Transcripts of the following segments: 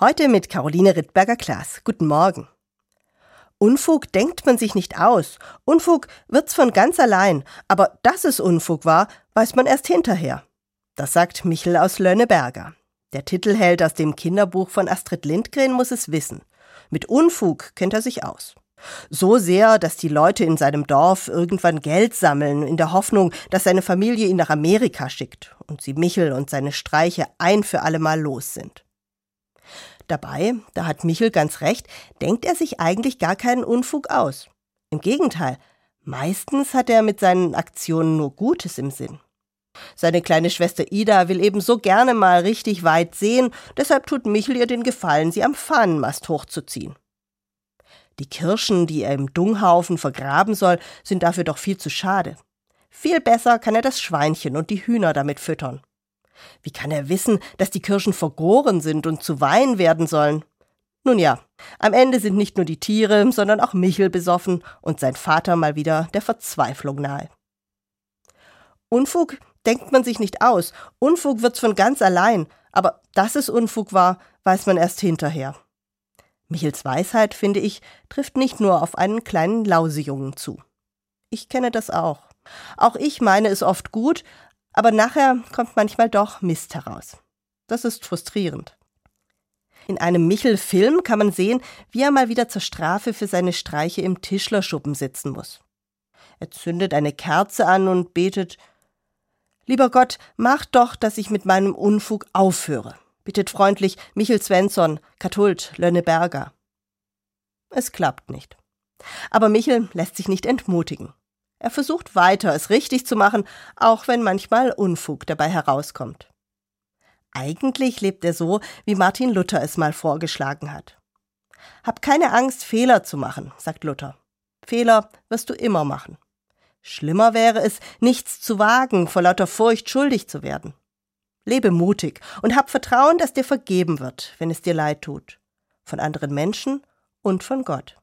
Heute mit Caroline Rittberger-Klaas. Guten Morgen. Unfug denkt man sich nicht aus. Unfug wird's von ganz allein. Aber dass es Unfug war, weiß man erst hinterher. Das sagt Michel aus Lönneberger. Der Titelheld aus dem Kinderbuch von Astrid Lindgren muss es wissen. Mit Unfug kennt er sich aus. So sehr, dass die Leute in seinem Dorf irgendwann Geld sammeln, in der Hoffnung, dass seine Familie ihn nach Amerika schickt und sie Michel und seine Streiche ein für allemal los sind. Dabei, da hat Michel ganz recht, denkt er sich eigentlich gar keinen Unfug aus. Im Gegenteil, meistens hat er mit seinen Aktionen nur Gutes im Sinn. Seine kleine Schwester Ida will eben so gerne mal richtig weit sehen, deshalb tut Michel ihr den Gefallen, sie am Fahnenmast hochzuziehen. Die Kirschen, die er im Dunghaufen vergraben soll, sind dafür doch viel zu schade. Viel besser kann er das Schweinchen und die Hühner damit füttern. Wie kann er wissen, dass die Kirschen vergoren sind und zu Wein werden sollen? Nun ja, am Ende sind nicht nur die Tiere, sondern auch Michel besoffen und sein Vater mal wieder der Verzweiflung nahe. Unfug denkt man sich nicht aus, Unfug wird's von ganz allein, aber dass es Unfug war, weiß man erst hinterher. Michels Weisheit, finde ich, trifft nicht nur auf einen kleinen Lausejungen zu. Ich kenne das auch. Auch ich meine es oft gut, aber nachher kommt manchmal doch Mist heraus. Das ist frustrierend. In einem Michel-Film kann man sehen, wie er mal wieder zur Strafe für seine Streiche im Tischlerschuppen sitzen muss. Er zündet eine Kerze an und betet Lieber Gott, mach doch, dass ich mit meinem Unfug aufhöre. Bittet freundlich Michel Svensson, Kathult, Lönneberger. Es klappt nicht. Aber Michel lässt sich nicht entmutigen. Er versucht weiter, es richtig zu machen, auch wenn manchmal Unfug dabei herauskommt. Eigentlich lebt er so, wie Martin Luther es mal vorgeschlagen hat. Hab keine Angst, Fehler zu machen, sagt Luther. Fehler wirst du immer machen. Schlimmer wäre es, nichts zu wagen, vor lauter Furcht schuldig zu werden. Lebe mutig und hab Vertrauen, dass dir vergeben wird, wenn es dir leid tut. Von anderen Menschen und von Gott.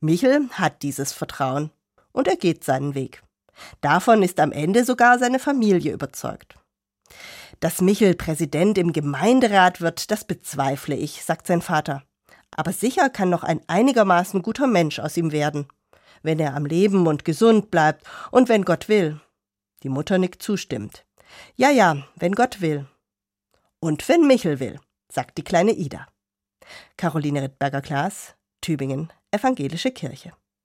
Michel hat dieses Vertrauen und er geht seinen Weg. Davon ist am Ende sogar seine Familie überzeugt. Dass Michel Präsident im Gemeinderat wird, das bezweifle ich, sagt sein Vater. Aber sicher kann noch ein einigermaßen guter Mensch aus ihm werden, wenn er am Leben und gesund bleibt und wenn Gott will. Die Mutter nickt zustimmt. Ja, ja, wenn Gott will. Und wenn Michel will, sagt die kleine Ida. Caroline Rittberger-Klaas, Tübingen, Evangelische Kirche.